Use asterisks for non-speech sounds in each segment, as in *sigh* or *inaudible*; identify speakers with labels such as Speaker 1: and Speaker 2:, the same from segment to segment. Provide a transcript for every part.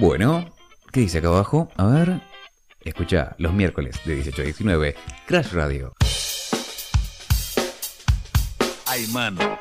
Speaker 1: Bueno, ¿qué dice acá abajo? A ver. Escucha los miércoles de 18 a 19, Crash Radio.
Speaker 2: Ay, mano.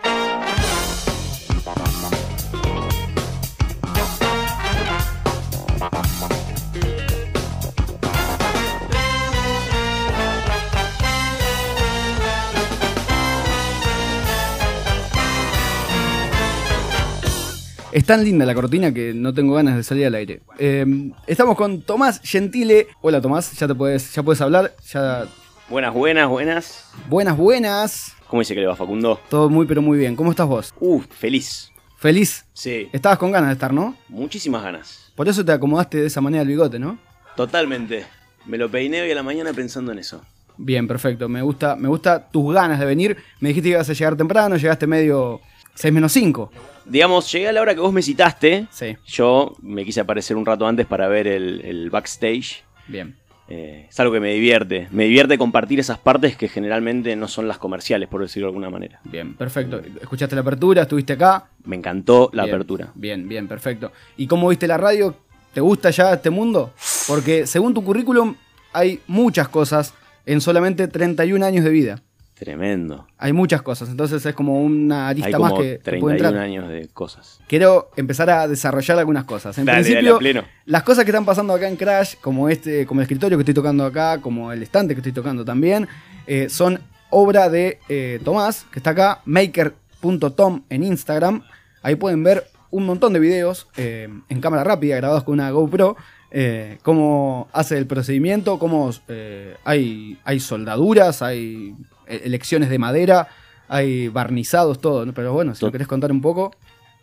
Speaker 3: Es tan linda la cortina que no tengo ganas de salir al aire. Eh, estamos con Tomás Gentile. Hola Tomás, ya te puedes, ya puedes hablar. Ya...
Speaker 4: Buenas, buenas, buenas.
Speaker 3: Buenas, buenas.
Speaker 4: ¿Cómo dice que le va Facundo?
Speaker 3: Todo muy pero muy bien. ¿Cómo estás vos?
Speaker 4: Uh, feliz.
Speaker 3: ¿Feliz?
Speaker 4: Sí,
Speaker 3: Estabas con ganas de estar, ¿no?
Speaker 4: muchísimas ganas.
Speaker 3: Por eso te acomodaste de esa manera el bigote, ¿no?
Speaker 4: Totalmente. Me lo peiné hoy a la mañana pensando en eso.
Speaker 3: Bien, perfecto. Me gusta, me gusta tus ganas de venir. Me dijiste que ibas a llegar temprano, llegaste medio 6 menos 5.
Speaker 4: Digamos, llegué a la hora que vos me citaste.
Speaker 3: Sí,
Speaker 4: Yo me quise aparecer un rato antes para ver el, el backstage.
Speaker 3: bien.
Speaker 4: Eh, es algo que me divierte. Me divierte compartir esas partes que generalmente no son las comerciales, por decirlo de alguna manera.
Speaker 3: Bien, perfecto. Escuchaste la apertura, estuviste acá.
Speaker 4: Me encantó la
Speaker 3: Bien,
Speaker 4: apertura.
Speaker 3: Bien, bien, perfecto. ¿Y cómo viste la radio? ¿Te gusta ya este mundo? Porque según tu currículum hay muchas cosas en solamente 31 años de vida.
Speaker 4: Tremendo.
Speaker 3: Hay muchas cosas, entonces es como una
Speaker 4: Hay
Speaker 3: arista
Speaker 4: como
Speaker 3: más que, que puede
Speaker 4: 31
Speaker 3: entrar.
Speaker 4: años de cosas.
Speaker 3: Quiero empezar a desarrollar algunas cosas. En
Speaker 4: Dale, dale,
Speaker 3: principio,
Speaker 4: a pleno.
Speaker 3: las cosas que están pasando acá en Crash, como este, como el escritorio que estoy tocando acá, como el estante que estoy tocando también, eh, son obra de eh, Tomás, que está acá, maker.tom en Instagram. Ahí pueden ver un montón de videos eh, en cámara rápida grabados con una GoPro. eh, cómo hace el procedimiento, cómo eh, hay, hay soldaduras, hay elecciones de madera, hay barnizados, todo. ¿no? Pero bueno, si lo querés contar un poco.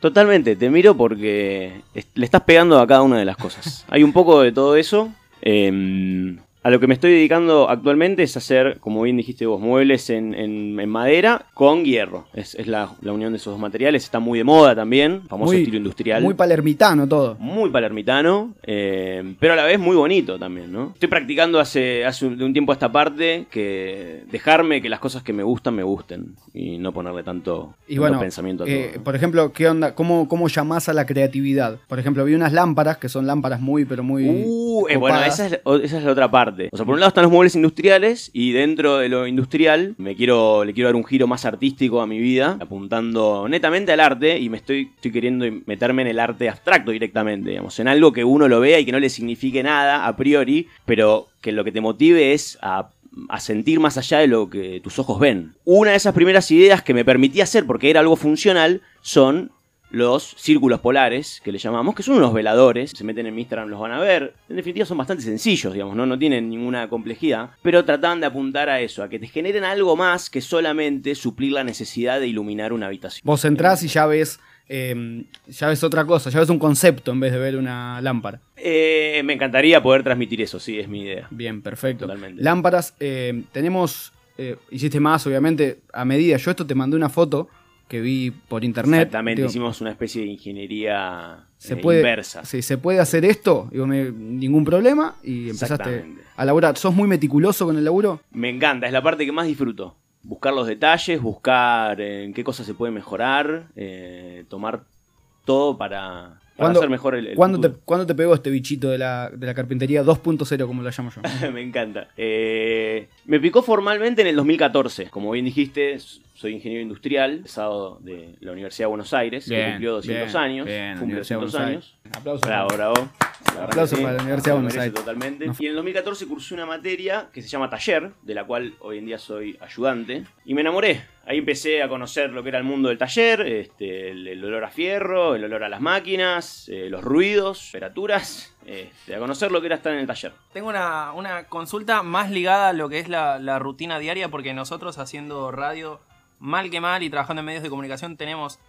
Speaker 4: Totalmente, te miro porque le estás pegando a cada una de las cosas. Hay un poco de todo eso. eh, a lo que me estoy dedicando actualmente es hacer, como bien dijiste vos, muebles en, en- en madera con hierro. Es, es la, la unión de esos dos materiales. Está muy de moda también, famoso
Speaker 3: Muy-
Speaker 4: estilo industrial.
Speaker 3: Muy palermitano todo.
Speaker 4: muy palermitano, eh, pero a la vez muy bonito también, ¿no? Estoy practicando hace, hace un, de un tiempo a esta parte que dejarme que las cosas que me gustan me gusten y no ponerle tanto,
Speaker 3: Y
Speaker 4: tanto
Speaker 3: bueno,
Speaker 4: pensamiento a
Speaker 3: eh,
Speaker 4: todo.
Speaker 3: por ejemplo, ¿qué onda? ¿Cómo, ¿Cómo llamás a la creatividad? Por ejemplo, vi unas lámparas que son lámparas muy, pero muy.
Speaker 4: Uh, eh, bueno, esa es, esa es la otra parte. O sea, por un lado están los muebles industriales y dentro de lo industrial me quiero, le quiero dar un giro más artístico a mi vida, apuntando netamente al arte y me estoy, estoy queriendo meterme en el arte abstracto directamente, digamos, en algo que uno lo vea y que no le signifique nada a priori, pero que lo que te motive es a sentir más allá de lo que tus ojos ven. Una de esas primeras ideas que me permitía hacer, porque era algo funcional, son los círculos polares, que le llamamos, que son unos veladores, se meten en Instagram, los van a ver. En definitiva son bastante sencillos, digamos, no, no tienen ninguna complejidad, pero trataban de apuntar a eso, a que te generen algo más que solamente suplir la necesidad de iluminar una habitación.
Speaker 3: Vos entrás y ya ves. eh, ya ves otra cosa, ya ves un concepto en vez de ver una lámpara.
Speaker 4: Eh, me encantaría poder transmitir eso, sí, es mi idea.
Speaker 3: Bien, perfecto.
Speaker 4: Totalmente.
Speaker 3: Lámparas, eh, tenemos. eh, hiciste más, obviamente, a medida. Yo esto te mandé una foto que vi por internet.
Speaker 4: Exactamente,
Speaker 3: Digo,
Speaker 4: hicimos una especie de ingeniería
Speaker 3: se
Speaker 4: eh,
Speaker 3: puede,
Speaker 4: inversa.
Speaker 3: sí, se puede hacer esto, digo, me- ningún problema. Y empezaste a laburar. ¿Sos muy meticuloso con el laburo?
Speaker 4: Me encanta, es la parte que más disfruto. Buscar los detalles, buscar eh, en qué cosas se puede mejorar, eh, tomar todo para, para
Speaker 3: ¿Cuándo-
Speaker 4: hacer mejor el, el
Speaker 3: ¿Cuándo te, cuándo te pegó este bichito de la, de la carpintería 2.0, como lo llamo yo? *laughs*
Speaker 4: me encanta. Eh, me picó formalmente en el 2014. Como bien dijiste, soy ingeniero industrial, egresado de la Universidad de Buenos Aires, que cumplió 200
Speaker 3: bien,
Speaker 4: años.
Speaker 3: bien, de
Speaker 4: 200
Speaker 3: Buenos
Speaker 4: años.
Speaker 3: Aplausos.
Speaker 4: Bravo, bravo. La verdad
Speaker 3: Aplauso
Speaker 4: que
Speaker 3: para la Universidad de Buenos Aires.
Speaker 4: Totalmente.
Speaker 3: No.
Speaker 4: Y en el 2014 cursé una materia que se llama taller, de la cual hoy en día soy ayudante. Y me enamoré. Ahí empecé a conocer lo que era el mundo del taller, este, el, olor a fierro, el olor a las máquinas, eh, los ruidos, temperaturas, este, a conocer lo que era estar en el taller.
Speaker 5: Tengo una, consulta más ligada a lo que es la, rutina diaria, porque nosotros haciendo radio, mal que mal, y trabajando en medios de comunicación, tenemos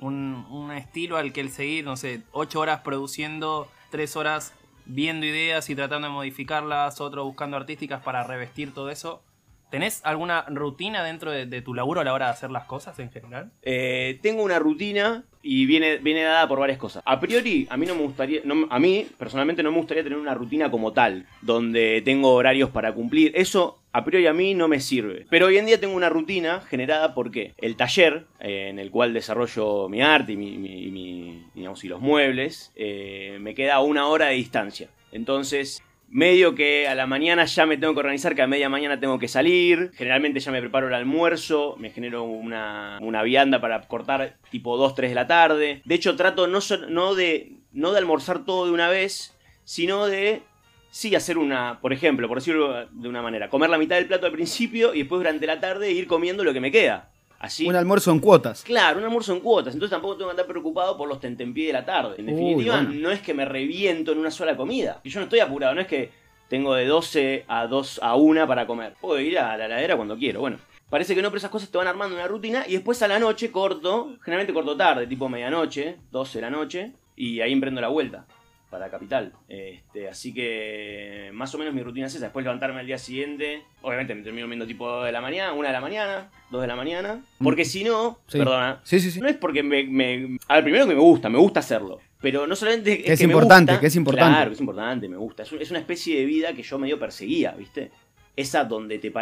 Speaker 5: un, estilo al que el seguir, no sé, 8 horas produciendo, 3 horas viendo ideas y tratando de modificarlas, otro buscando artísticas para revestir todo eso. ¿Tenés alguna rutina dentro de, tu laburo a la hora de hacer las cosas en general?
Speaker 4: Eh, tengo una rutina y viene, viene dada por varias cosas. A priori, a mí no me gustaría, a mí personalmente no me gustaría tener una rutina como tal, donde tengo horarios para cumplir. Eso a priori a mí no me sirve. Pero hoy en día tengo una rutina generada porque el taller eh, en el cual desarrollo mi arte y mi- digamos, y los muebles eh, me queda a una hora de distancia. Entonces, medio que a la mañana ya me tengo que organizar, que a media mañana tengo que salir. Generalmente ya me preparo el almuerzo, me genero una, una vianda para cortar tipo 2, 3 de la tarde. De hecho, trato no, no, de, no de almorzar todo de una vez, sino de sí hacer una, por ejemplo, por decirlo de una manera, comer la mitad del plato al principio y después durante la tarde ir comiendo lo que me queda. Así.
Speaker 3: Un almuerzo en cuotas.
Speaker 4: Claro, un almuerzo en cuotas, entonces tampoco tengo que andar preocupado por los tentempié de la tarde. En
Speaker 3: Uy,
Speaker 4: definitiva,
Speaker 3: bueno.
Speaker 4: no es que me reviento en una sola comida. Y yo no estoy apurado, no es que tengo de 12 a 2 a 1 para comer. Puedo ir a la heladera cuando quiero. Bueno, parece que no, pero esas cosas te van armando una rutina y después a la noche corto, generalmente corto tarde, tipo medianoche, 12 de la noche, y ahí emprendo la vuelta para Capital. Este, así que más o menos mi rutina es esa. Después levantarme al día siguiente. Obviamente me termino viendo tipo 2 de la mañana, 1 de la mañana, 2 de la mañana. Porque si no,
Speaker 3: Sí.
Speaker 4: perdona,
Speaker 3: Sí, sí, sí.
Speaker 4: no es porque me, me- A ver, primero que me gusta, me gusta hacerlo. Pero no solamente es
Speaker 3: Que es
Speaker 4: que me
Speaker 3: importante,
Speaker 4: gusta,
Speaker 3: que es importante.
Speaker 4: Claro, que es importante, me gusta. Es, un- es una especie de vida que yo medio perseguía, ¿viste? Esa, donde te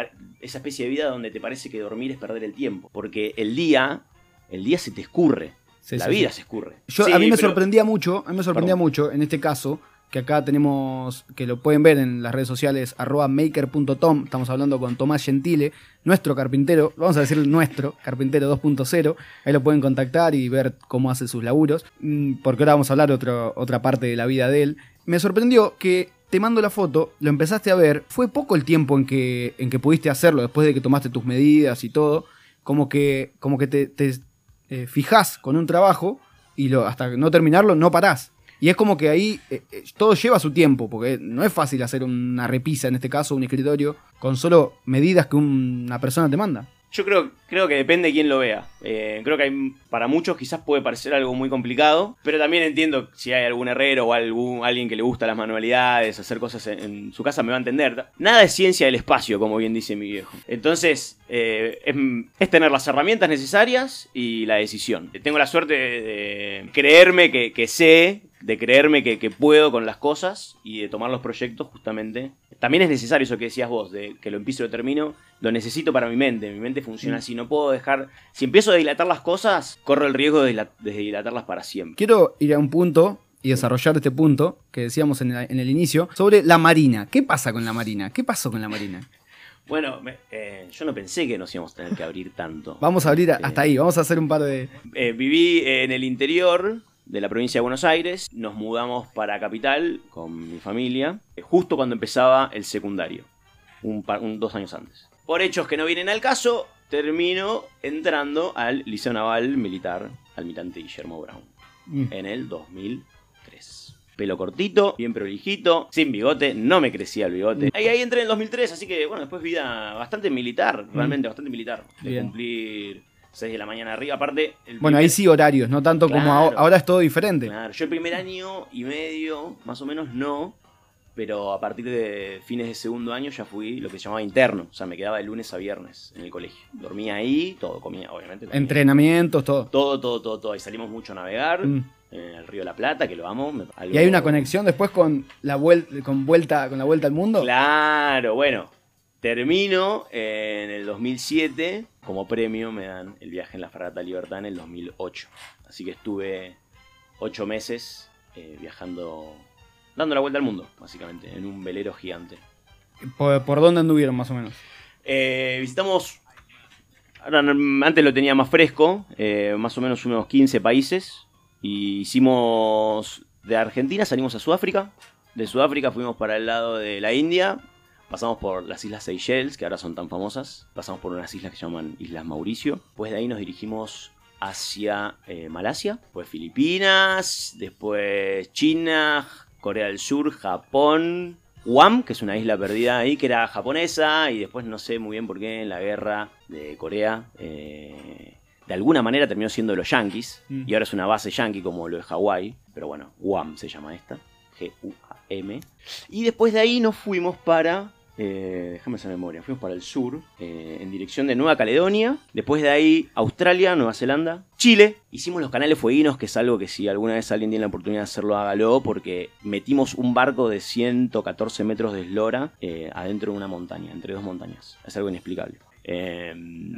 Speaker 4: esa especie de vida donde te parece que dormir es perder el tiempo. Porque el día, el día se te escurre.
Speaker 3: Sí,
Speaker 4: la
Speaker 3: sí,
Speaker 4: vida
Speaker 3: sí.
Speaker 4: se escurre.
Speaker 3: Yo, a mí me
Speaker 4: pero-
Speaker 3: sorprendía mucho, a mí me sorprendía
Speaker 4: Perdón.
Speaker 3: mucho en este caso, que acá tenemos, que lo pueden ver en las redes sociales, arroba maker.tom, estamos hablando con Tomás Gentile, nuestro carpintero, vamos a decir nuestro, carpintero 2.0, ahí lo pueden contactar y ver cómo hace sus laburos, mm, porque ahora vamos a hablar otro, otra parte de la vida de él. Me sorprendió que te mando la foto, lo empezaste a ver, fue poco el tiempo en que, en que pudiste hacerlo, después de que tomaste tus medidas y todo, como que, como que te, te eh, fijás con un trabajo y lo, hasta no terminarlo no parás. Y es como que ahí eh, eh, todo lleva su tiempo, porque no es fácil hacer una repisa, en este caso un escritorio, con solo medidas que una persona te manda.
Speaker 4: Yo creo, creo que depende de quién lo vea. Eh, creo que hay, para muchos quizás puede parecer algo muy complicado, pero también entiendo si hay algún herrero o algún, alguien que le gusta las manualidades, hacer cosas en, su casa me va a entender. Nada es ciencia del espacio, como bien dice mi viejo. Entonces, eh, es, tener las herramientas necesarias y la decisión. Tengo la suerte de, creerme que sé, de creerme que, que puedo con las cosas y de tomar los proyectos justamente. También es necesario eso que decías vos, de que lo empiezo y lo termino. Lo necesito para mi mente. Mi mente funciona
Speaker 3: Mm.
Speaker 4: así. No puedo dejar. Si empiezo a dilatar las cosas, corro el riesgo de, dila- de dilatarlas para siempre.
Speaker 3: Quiero ir a un punto y desarrollar este punto que decíamos en, la- en el inicio sobre la Marina. ¿Qué pasa con la Marina? ¿Qué pasó con la Marina?
Speaker 4: Bueno, me- eh, yo no pensé que nos íbamos a tener que abrir tanto.
Speaker 3: Vamos a abrir a- hasta ahí, vamos a hacer un par de...
Speaker 4: Eh, viví en el interior de la provincia de Buenos Aires. Nos mudamos para Capital con mi familia. eh, Justo cuando empezaba el secundario. Un, par- un- dos años antes. Por hechos que no vienen al caso, termino entrando al Liceo Naval Militar Almirante Guillermo Brown.
Speaker 3: Mm.
Speaker 4: En el 2003. Pelo cortito, bien prolijito, sin bigote, no me crecía el bigote. Ahí, ahí entré en el 2003, así que bueno, después vida bastante militar, realmente bastante militar. De
Speaker 3: Bien.
Speaker 4: cumplir 6 de la mañana arriba. Aparte, el
Speaker 3: Bueno,
Speaker 4: primer-
Speaker 3: ahí sí horarios, no tanto como ahora, ahora es todo diferente.
Speaker 4: Claro, yo el primer año y medio, más o menos, no. Pero a partir de fines de segundo año ya fui lo que se llamaba interno. O sea, me quedaba de lunes a viernes en el colegio. Dormía ahí, todo, comía, obviamente. comía.
Speaker 3: Entrenamientos, todo.
Speaker 4: Todo, todo, todo, todo. Y salimos mucho a navegar
Speaker 3: Mm.
Speaker 4: en el río de la Plata, que lo amo. algo-
Speaker 3: Y hay una conexión después con la vuelta, con vuelta, con la vuelta al mundo.
Speaker 4: Claro, bueno. Termino en el 2007. Como premio me dan el viaje en la Fragata Libertad en el 2008. Así que estuve ocho meses eh, viajando, dando la vuelta al mundo, básicamente, en un velero gigante.
Speaker 3: ¿Por, por dónde anduvieron más o menos?
Speaker 4: Eh, visitamos, ahora antes lo tenía más fresco, eh, más o menos unos 15 países. Y hicimos, de Argentina salimos a Sudáfrica. De Sudáfrica fuimos para el lado de la India. Pasamos por las Islas Seychelles, que ahora son tan famosas. Pasamos por unas islas que se llaman Islas Mauricio. Después de ahí nos dirigimos hacia eh, Malasia, después Filipinas, después China, Corea del Sur, Japón, Guam, que es una isla perdida ahí, que era japonesa, y después no sé muy bien por qué en la guerra de Corea, eh, de alguna manera terminó siendo de los yankees,
Speaker 3: Mm.
Speaker 4: y ahora es una base yankee como lo de Hawái, pero bueno, Guam se llama esta, G-U-A-M. Y después de ahí nos fuimos para eh, déjame esa memoria, fuimos para el sur, eh, en dirección de Nueva Caledonia, después de ahí Australia, Nueva Zelanda, Chile, hicimos los canales fueguinos, que es algo que si alguna vez alguien tiene la oportunidad de hacerlo, hágalo, porque metimos un barco de 114 metros de eslora eh, adentro de una montaña, entre dos montañas, es algo inexplicable. Eh,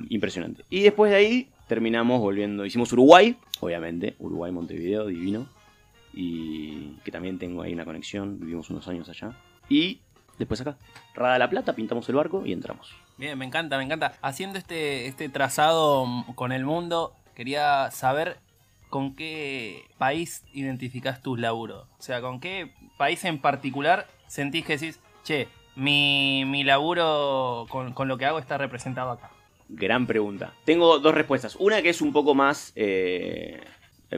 Speaker 4: impresionante. Y después de ahí terminamos volviendo, hicimos Uruguay, obviamente, Uruguay, Montevideo, divino, y que también tengo ahí una conexión, vivimos unos años allá. Y después acá, Rada la Plata, pintamos el barco y entramos.
Speaker 5: Bien, me encanta, me encanta. Haciendo este, este trazado con el mundo, quería saber con qué país identificás tus laburos. O sea, con qué país en particular sentís que decís, che, mi, mi laburo con, con lo que hago está representado acá.
Speaker 4: Gran pregunta. Tengo dos respuestas. Una que es un poco más, eh,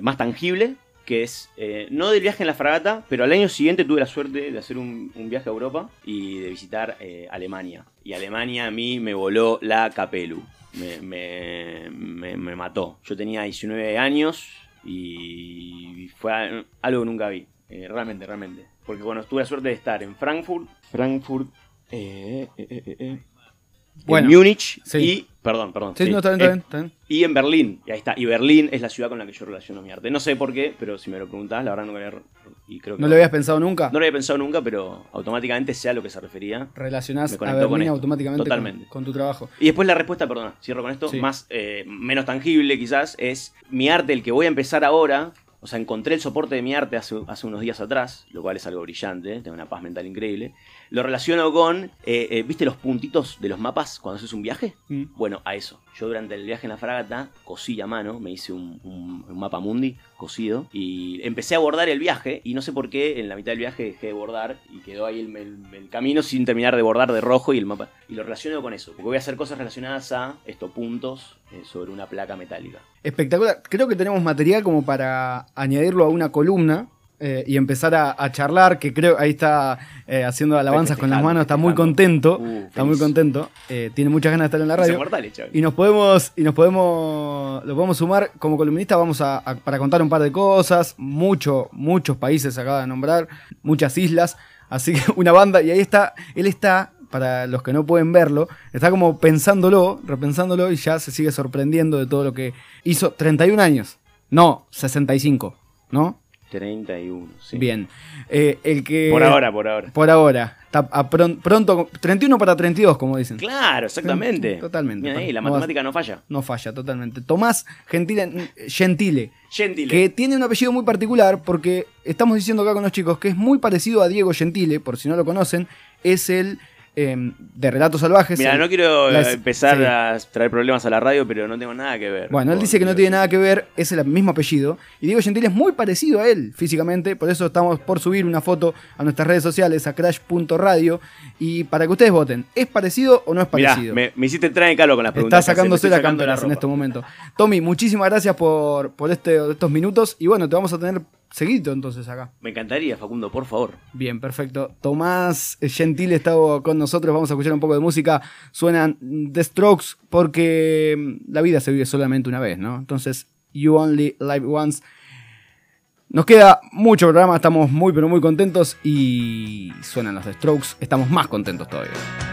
Speaker 4: más tangible, que es eh, no del viaje en la fragata, pero al año siguiente tuve la suerte de hacer un, viaje a Europa y de visitar eh, Alemania. Y Alemania a mí me voló la capelu. Me, me- me- mató. Yo tenía 19 años y fue algo que nunca vi. Eh, realmente, realmente. Porque bueno, tuve la suerte de estar en Frankfurt, Frankfurt, eh, eh, eh,
Speaker 3: Bueno,
Speaker 4: en Múnich
Speaker 3: sí.
Speaker 4: y... Perdón, perdón.
Speaker 3: Sí,
Speaker 4: sí,
Speaker 3: no, está bien,
Speaker 4: eh,
Speaker 3: está bien, está bien.
Speaker 4: y en Berlín, y ahí está. Y Berlín es la ciudad con la que yo relaciono mi arte. No sé por qué, pero si me lo preguntás, la verdad no me y creo que
Speaker 3: ¿No lo habías pensado nunca?
Speaker 4: No lo había pensado nunca, pero automáticamente sé a lo que se refería.
Speaker 3: Relacionás a
Speaker 4: con
Speaker 3: Berlín
Speaker 4: esto.
Speaker 3: automáticamente con-
Speaker 4: Totalmente.
Speaker 3: Con, tu trabajo.
Speaker 4: Y después la respuesta, perdona, cierro con esto,
Speaker 3: Sí.
Speaker 4: más eh, menos tangible quizás, es mi arte, el que voy a empezar ahora. O sea, encontré el soporte de mi arte hace, hace unos días atrás, lo cual es algo brillante, tengo una paz mental increíble. Lo relaciono con, eh, eh, ¿viste los puntitos de los mapas cuando haces un viaje?
Speaker 3: Mm.
Speaker 4: Bueno, a eso. Yo durante el viaje en la fragata cosí a mano, me hice un, un- un mapa mundi cosido y empecé a bordar el viaje y no sé por qué en la mitad del viaje dejé de bordar y quedó ahí el, el- el camino sin terminar de bordar de rojo y el mapa. Y lo relaciono con eso, porque voy a hacer cosas relacionadas a estos puntos eh, sobre una placa metálica.
Speaker 3: Espectacular. Creo que tenemos material como para añadirlo a una columna eh, y empezar a, a charlar, que creo ahí está eh, haciendo alabanzas con las manos, está muy contento.
Speaker 4: Uh,
Speaker 3: está muy contento. eh, tiene muchas ganas de estar en la radio.
Speaker 4: inmortales, chaval.
Speaker 3: Y nos podemos, y nos podemos, lo podemos sumar como columnista, vamos a, a- para contar un par de cosas, mucho, muchos países acaba de nombrar, muchas islas, así que *laughs* una banda, y ahí está, él está, para los que no pueden verlo, está como pensándolo, repensándolo y ya se sigue sorprendiendo de todo lo que hizo 31 años, no, 65, ¿no?
Speaker 4: 31, sí.
Speaker 3: Bien. Eh, el que...
Speaker 4: Por ahora, por ahora.
Speaker 3: Por ahora. Está a pron- pronto, 31 para 32, como dicen.
Speaker 4: Claro, exactamente.
Speaker 3: Totalmente.
Speaker 4: Mira ahí, la
Speaker 3: No
Speaker 4: matemática no falla.
Speaker 3: No falla totalmente. Tomás Gentile, Gentile,
Speaker 4: Gentile.
Speaker 3: que tiene un apellido muy particular porque estamos diciendo acá con los chicos que es muy parecido a Diego Gentile, por si no lo conocen, es el eh, de Relatos Salvajes.
Speaker 4: Mira, no quiero eh, empezar
Speaker 3: sí.
Speaker 4: a traer problemas a la radio, pero no tengo nada que ver.
Speaker 3: Bueno, él dice que no tiene nada que ver, es el mismo apellido. Y Diego Gentile es muy parecido a él físicamente, por eso estamos por subir una foto a nuestras redes sociales, a crash.radio, y para que ustedes voten, ¿es parecido o no es
Speaker 4: Mirá,
Speaker 3: parecido?
Speaker 4: me, me hiciste entrar en calor con las preguntas.
Speaker 3: Está sacándose la cámara en este momento. Tommy, muchísimas gracias por, por este, estos minutos. Y bueno, te vamos a tener seguido entonces acá.
Speaker 4: Me encantaría, Facundo, por favor.
Speaker 3: Bien, perfecto. Tomás Gentile está con nosotros. Vamos a escuchar un poco de música. Suenan The Strokes porque mm, la vida se vive solamente una vez, ¿no? Entonces, You Only Live Once. Nos queda mucho programa, estamos muy pero muy contentos y suenan los The Strokes, estamos más contentos todavía.